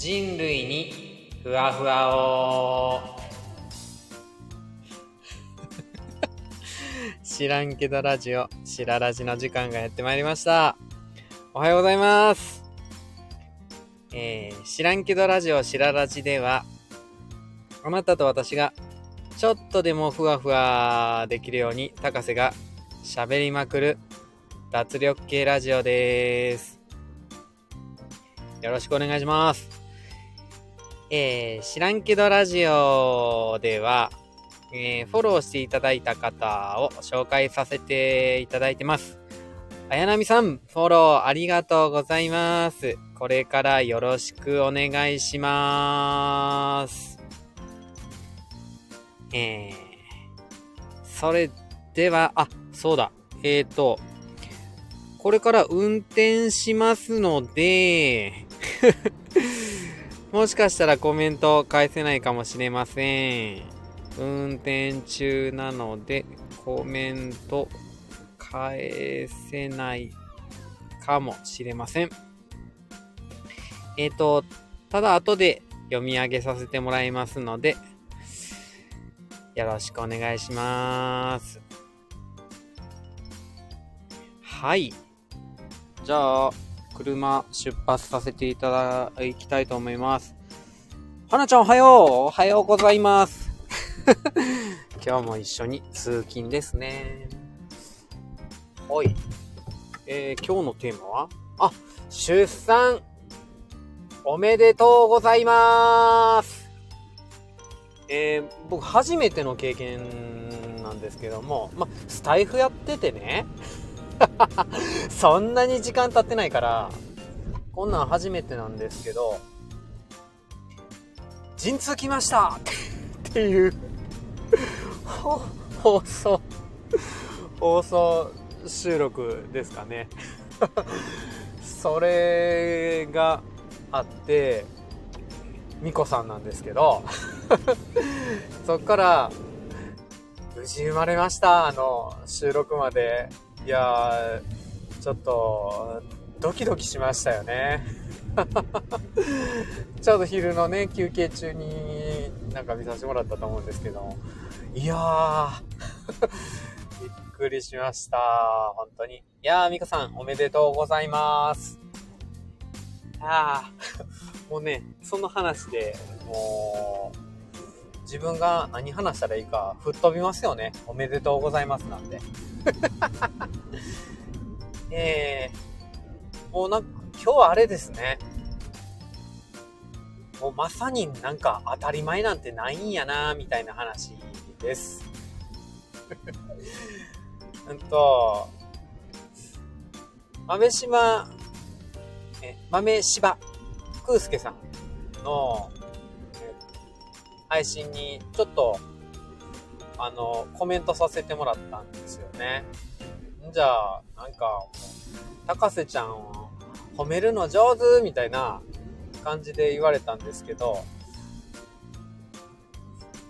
人類にふわふわを 知らんけどラジオ、しらラジの時間がやってまいりました。おはようございます。えー、知らんけどラジオ、しらラジでは、あなたと私がちょっとでもふわふわできるように、高瀬が喋りまくる脱力系ラジオです。よろしくお願いします。えー、知らんけどラジオでは、えーフォローしていただいた方を紹介させていただいてます。綾波さん、フォローありがとうございます。これからよろしくお願いします。えー、それでは、あ、そうだ。えーと、これから運転しますので、もしかしたらコメント返せないかもしれません。運転中なので、コメント返せないかもしれません。えっ、と、ただ後で読み上げさせてもらいますので、よろしくお願いします。はい。じゃあ、車出発させていただきたいと思います。はなちゃんおはようおはようございます。今日も一緒に通勤ですね。はい。えー、今日のテーマは？あ、出産おめでとうございますえー、僕初めての経験なんですけども、ま、スタイフやっててね、そんなに時間経ってないから、こんなん初めてなんですけど、陣痛来ました っていう、放送、放送収録ですかね。それがあって、ミコさんなんですけど、そっから、無事生まれました、あの、収録まで。いやー、ちょっと、ドキドキしましたよね。ちょうど昼のね、休憩中になんか見させてもらったと思うんですけど、いやー、びっくりしました。本当に。いやー、ミカさん、おめでとうございます。あー、もうね、その話で、もう、自分が何話したらいいか吹っ飛びますよね。おめでとうございますなんで。えー、もうなんか、今日はあれですね。もうまさになんか当たり前なんてないんやな、みたいな話です。うんと、豆島、え、豆柴空介さんの、配信にちょっと、あの、コメントさせてもらったんですよね。じゃあ、なんか、高瀬ちゃんを褒めるの上手みたいな感じで言われたんですけど、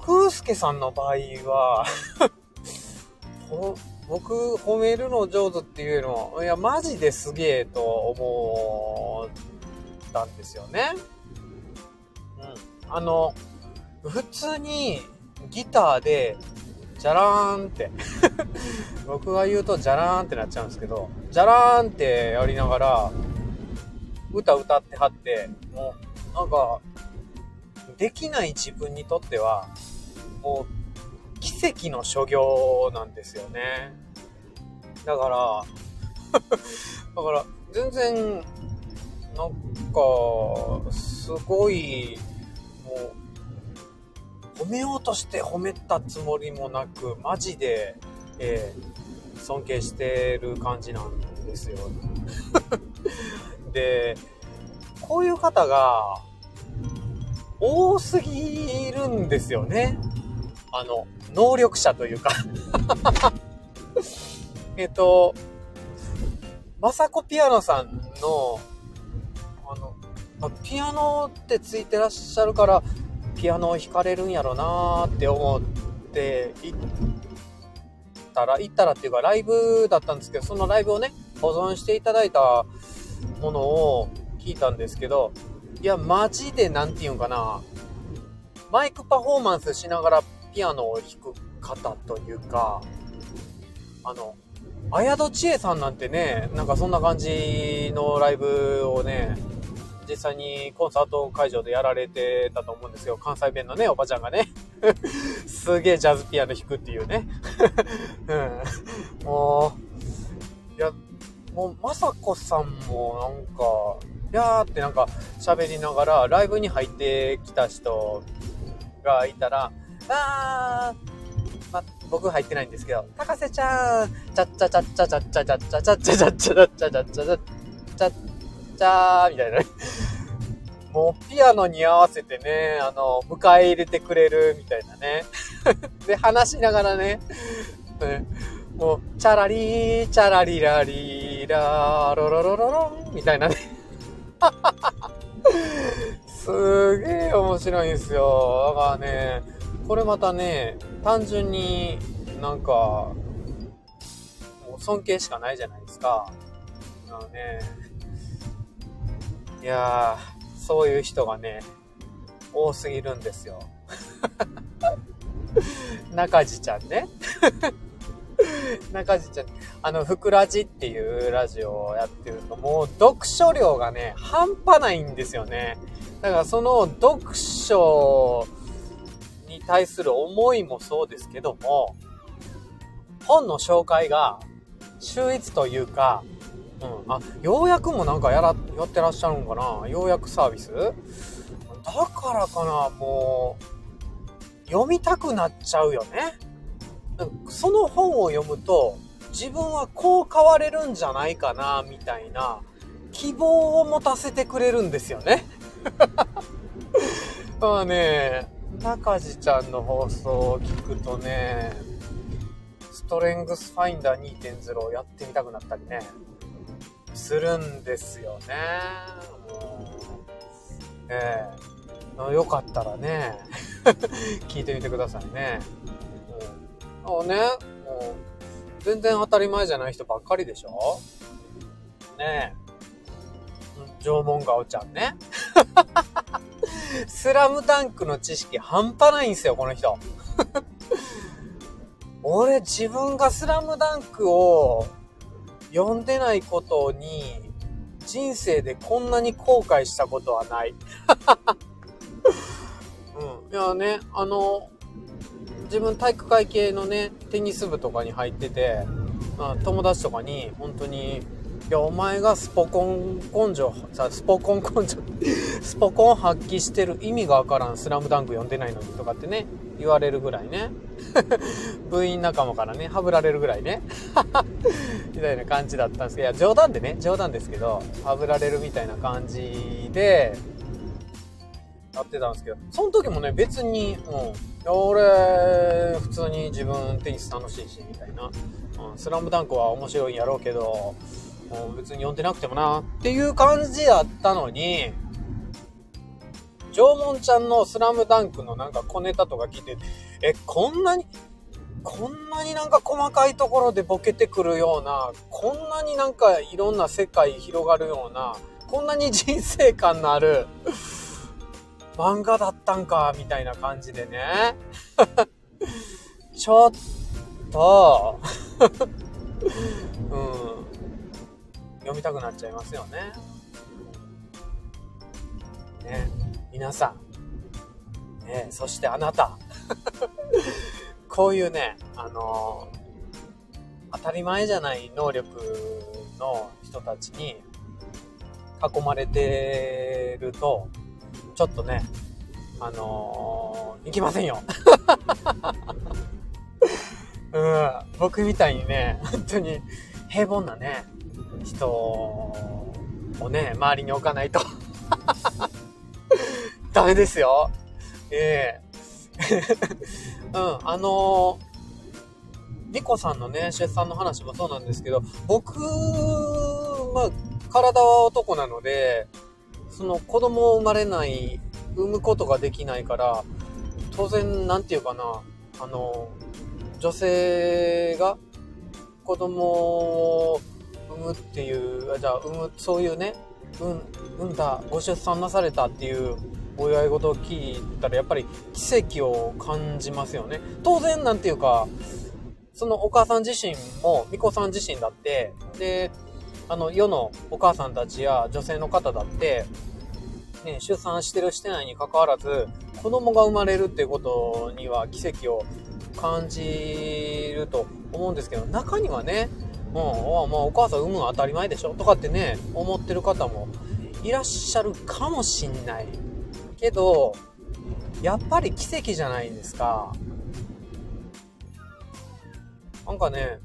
空介さんの場合は、僕、褒めるの上手っていうの、いや、マジですげえと思ったんですよね。うん。あの、普通にギターで、じゃらーんって、僕が言うとじゃらーんってなっちゃうんですけど、じゃらーんってやりながら、歌歌ってはって、もう、なんか、できない自分にとっては、もう、奇跡の所業なんですよね。だから、だから、全然、なんか、すごい、もう、褒めようとして褒めたつもりもなく、マジで、えー尊敬してる感じなんですよ。で、こういう方が多すぎるんですよね。あの、能力者というか。えっと、まさこピアノさんの、あの、まピアノってついてらっしゃるから、ピアノを弾かれるんやろなーって思って行ったら、行ったらっていうかライブだったんですけど、そのライブをね、保存していただいたものを聞いたんですけど、いや、マジでなんて言うんかな。マイクパフォーマンスしながらピアノを弾く方というか、あの、綾戸千恵さんなんてね、なんかそんな感じのライブをね、実際にコンサート会場でやられてたと思うんですよ。関西弁のね、おばちゃんがね。すげえジャズピアノ弾くっていうね。うん。もう、いや、もう、まさこさんもなんか、いやーってなんか喋りながら、ライブに入ってきた人がいたら、あー、ま、僕入ってないんですけど、高瀬ちゃん、ちゃっちゃちゃっちゃちゃっちゃちゃっちゃちゃっちゃちゃっちゃちゃっちゃちゃっちゃちゃちゃっちゃーみたいな。もうピアノに合わせてね、あの、迎え入れてくれるみたいなね。で、話しながらね、ねもう、チャラリー、チャラリラリーラー、ロロロロロンみたいなね。すげえ面白いんですよ。だからね、これまたね、単純になんか、もう尊敬しかないじゃないですか。あのね、いやー、そういう人がね、多すぎるんですよ。中地ちゃんね。中地ちゃん、あの、ふくらじっていうラジオをやってると、もう読書量がね、半端ないんですよね。だからその読書に対する思いもそうですけども、本の紹介が秀逸というか、うん、あ、ようやくもなんかやら、やってらっしゃるんかな？ようやくサービス？だからかな、もう、読みたくなっちゃうよね。その本を読むと、自分はこう変われるんじゃないかな、みたいな、希望を持たせてくれるんですよね。まあね、中地ちゃんの放送を聞くとね、ストレングスファインダー2.0をやってみたくなったりね、するんですよね。もう、ええよかったらね、聞いてみてくださいね。うん。ね、もう、全然当たり前じゃない人ばっかりでしょ？ねえ。縄文顔ちゃんね。スラムダンクの知識半端ないんですよ、この人。俺自分がスラムダンクを読んでないことに人生でこんなに後悔したことはない。うん。いやね、あの、自分体育会系のね、テニス部とかに入ってて、まあ、友達とかに本当に、いや、お前がスポコン根性、スポコン根性、スポコン発揮してる意味がわからんスラムダンク読んでないのにとかってね、言われるぐらいね。部員仲間からね、はぶられるぐらいね。みたいな感じだったんですけど、いや、冗談でね、冗談ですけど、はぶられるみたいな感じで、やってたんですけど、その時もね、別に、うん、俺、普通に自分テニス楽しいし、みたいな。うん、スラムダンクは面白いんやろうけど、う、別に読んでなくてもな、っていう感じだったのに、縄文ちゃんのスラムダンクのなんか小ネタとか聞いて、え、こんなに、こんなになんか細かいところでボケてくるような、こんなになんかいろんな世界広がるような、こんなに人生観のある漫画だったんか、みたいな感じでね。ちょっと うん、読みたくなっちゃいますよね。ね、皆さん、ね、そしてあなた、こういうね、あの、当たり前じゃない能力の人たちに囲まれてると、ちょっとね、あのー、行きませんよ。うん、僕みたいにね、本当に平凡なね、人をね、周りに置かないと。ダメですよ。ええ うん、あのー、ニコさんのね、出産の話もそうなんですけど、僕、まあ、体は男なので、その子供を生まれない、産むことができないから、当然、なんていうかな、あの、女性が子供を産むっていう、じゃあ産む、そういうね、産んだ、ご出産なされたっていうお祝い事を聞いたら、やっぱり奇跡を感じますよね。当然、なんていうか、そのお母さん自身も、巫女さん自身だって、で、あの、世のお母さんたちや女性の方だって、ね、出産してるしてないに関わらず、子供が生まれるっていうことには奇跡を感じると思うんですけど、中にはね、もう、まあ、お母さん産むのは当たり前でしょとかってね、思ってる方もいらっしゃるかもしんない。けど、やっぱり奇跡じゃないですか。なんかね、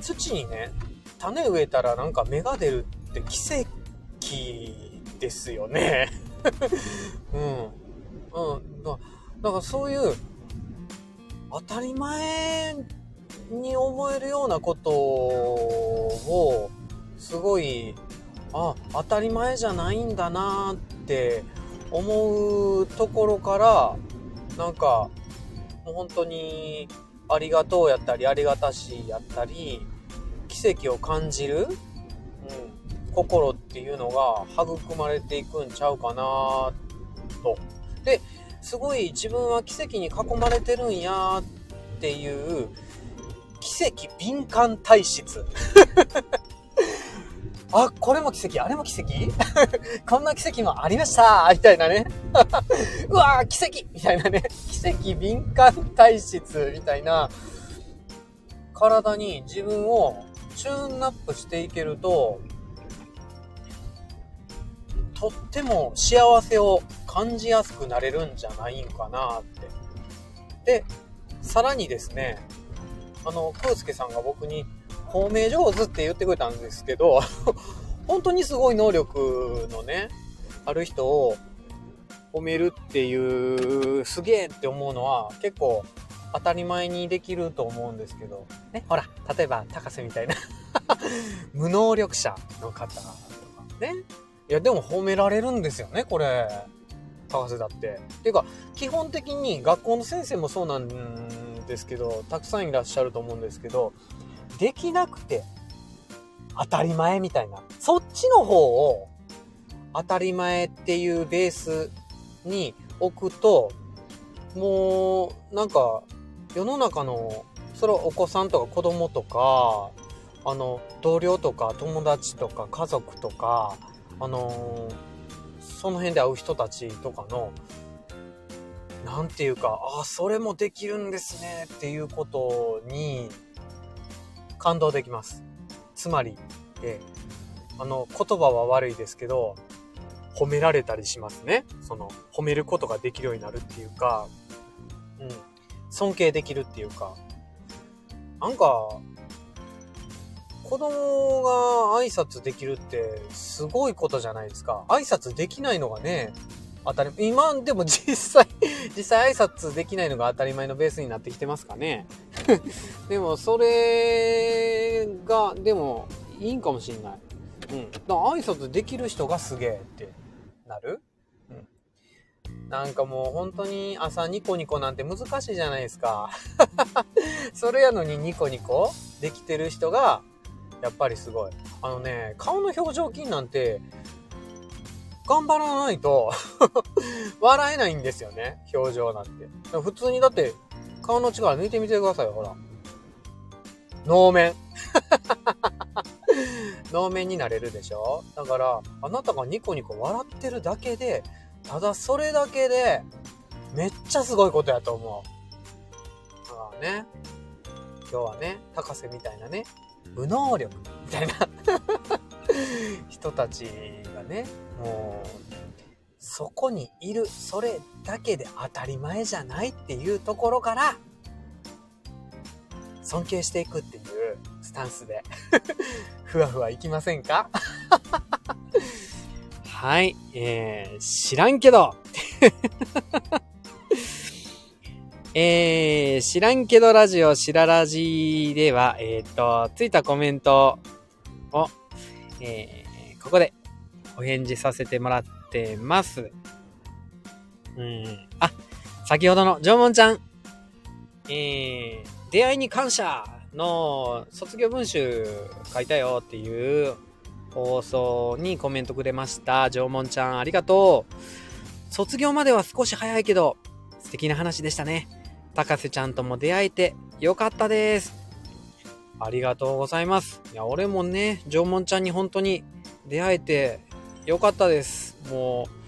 土にね、種植えたらなんか芽が出るって奇跡ですよね。うん。うん。だだからそういう当たり前に思えるようなことをすごいあ当たり前じゃないんだなって思うところからなんかもう本当にありがとうやったりありがたしやったり奇跡を感じる、うん、心っていうのが育まれていくんちゃうかなと。で、すごい自分は奇跡に囲まれてるんやっていう奇跡敏感体質。あ、これも奇跡、あれも奇跡？こんな奇跡もありましたみたいなね。うわー、奇跡みたいなね。奇跡敏感体質みたいな体に自分をチューンナップしていけると、とっても幸せを感じやすくなれるんじゃないんかなって。で、さらにですね、あの、くうすけさんが僕に、褒め上手って言ってくれたんですけど、本当にすごい能力のね、ある人を褒めるっていう、すげえって思うのは結構当たり前にできると思うんですけど、ね、ほら、例えば高瀬みたいな 無能力者の方とかね。いや、でも褒められるんですよね、これ。高瀬だって。っていうか、基本的に学校の先生もそうなんですけど、たくさんいらっしゃると思うんですけど、できなくて当たり前みたいな。そっちの方を当たり前っていうベースに置くと、もう、なんか、世の中の、それはお子さんとか子供とか、あの、同僚とか友達とか家族とか、あのその辺で会う人たちとかの、なんていうか、ああ、それもできるんですねっていうことに感動できます。つまり、えあの、言葉は悪いですけど、褒められたりしますね。その、褒めることができるようになるっていうか、うん、尊敬できるっていうか、なんか、子供が挨拶できるってすごいことじゃないですか。挨拶できないのがね、当たり、今でも実際、実際挨拶できないのが当たり前のベースになってきてますかね。でも、それが、でも、いいんかもしんない。うん。だから挨拶できる人がすげえってなるうん。なんかもう本当に朝ニコニコなんて難しいじゃないですか。それやのにニコニコできてる人が、やっぱりすごい。あのね、顔の表情筋なんて、頑張らないと 笑えないんですよね。表情なんて。普通にだって、顔の力抜いてみてくださいよ、ほら。能面。能面になれるでしょ？だから、あなたがニコニコ笑ってるだけで、ただそれだけで、めっちゃすごいことやと思う。だからね、今日はね、高瀬みたいなね、無能力みたいな 人たちがね、もう、そこにいる、それだけで当たり前じゃないっていうところから、尊敬していくっていうスタンスで ふわふわいきませんか？はい、えー、知らんけど。えー、知らんけどラジオ、しららじでは、えっ、ー、と、ついたコメントを、えー、ここでお返事させてもらってます。うん。あ、先ほどの縄文ちゃん。えー、出会いに感謝の卒業文集書いたよっていう放送にコメントくれました。縄文ちゃん、ありがとう。卒業までは少し早いけど、素敵な話でしたね。高瀬ちゃんとも出会えてよかったです。ありがとうございます。いや、俺もね、縄文ちゃんに本当に出会えてよかったです。もう、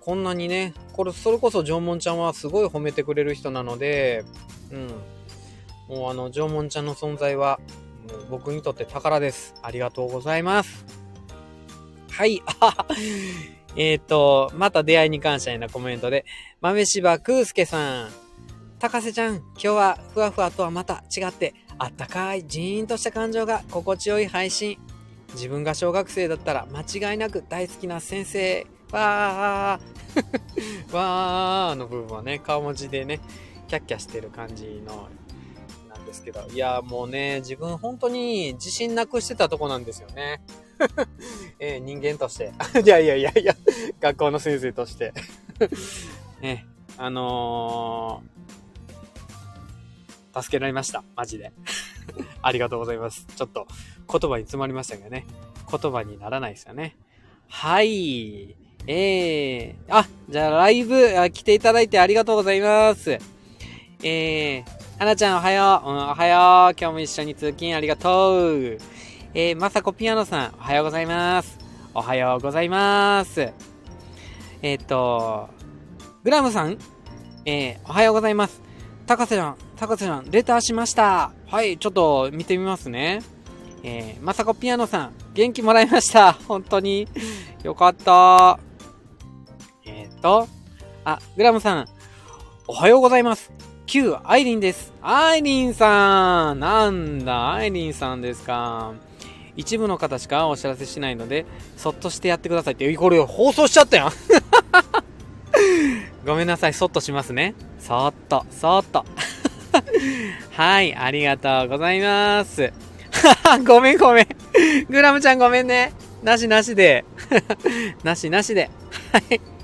こんなにね、これ、それこそ縄文ちゃんはすごい褒めてくれる人なので、うん。もうあの、縄文ちゃんの存在は、もう僕にとって宝です。ありがとうございます。はい、あ えっと、また出会いに感謝へのコメントで、豆柴くうすけさん。高瀬ちゃん、今日はふわふわとはまた違って、あったかい、ジーンとした感情が心地よい配信。自分が小学生だったら間違いなく大好きな先生。わー わーの部分はね、顔文字でね、キャッキャしてる感じの、なんですけど。いや、もうね、自分本当に自信なくしてたとこなんですよね。えー、人間として。いやいやいやいや、学校の先生としてね、あのー、助けられました。マジで。ありがとうございます。ちょっと言葉に詰まりましたけどね。言葉にならないですよね。はい。えー、あ、じゃあライブあ来ていただいてありがとうございます。えー、はなちゃんおはよう。うん、おはよう。今日も一緒に通勤ありがとう。えー、まさこピアノさん、おはようございます。おはようございます。えっ、と、グラムさん、えー、おはようございます。高瀬ちゃん、高瀬ちゃん、レターしました。はい、ちょっと見てみますね。えー、まさこピアノさん、元気もらいました。本当に。よかった。と、あ、グラムさん、おはようございます。Q アイリンです。アイリンさんなんだ、アイリンさんですか。一部の方しかお知らせしないので、そっとしてやってくださいって。これ放送しちゃったやん ごめんなさい、そっとしますね。そっと、そっと。はい、ありがとうございます。ごめんごめん。グラムちゃんごめんね。なしなしで。なしなしで。はい。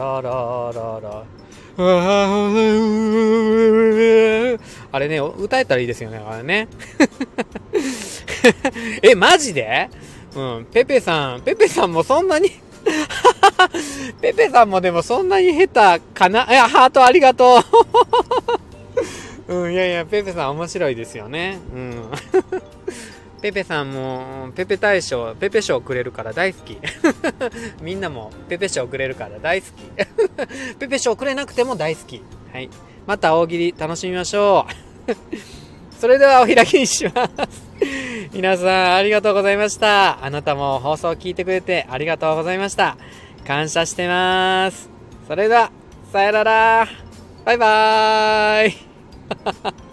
ララララ。あれね、歌えたらいいですよね、あれね。え、マジで？うん、ペペさん、ペペさんもそんなに？ペペさんもでもそんなに下手かな？いや、ハートありがとう。うん、いやいや、ペペさん面白いですよね。うん。ペペさんも、ペペ大賞、ペペ賞くれるから大好き。みんなもペペ賞くれるから大好き。ペペ賞くれなくても大好き。はい。また大喜利楽しみましょう。それではお開きにします。皆さんありがとうございました。あなたも放送を聞いてくれてありがとうございました。感謝してます。それでは、さよなら。バイバーイ。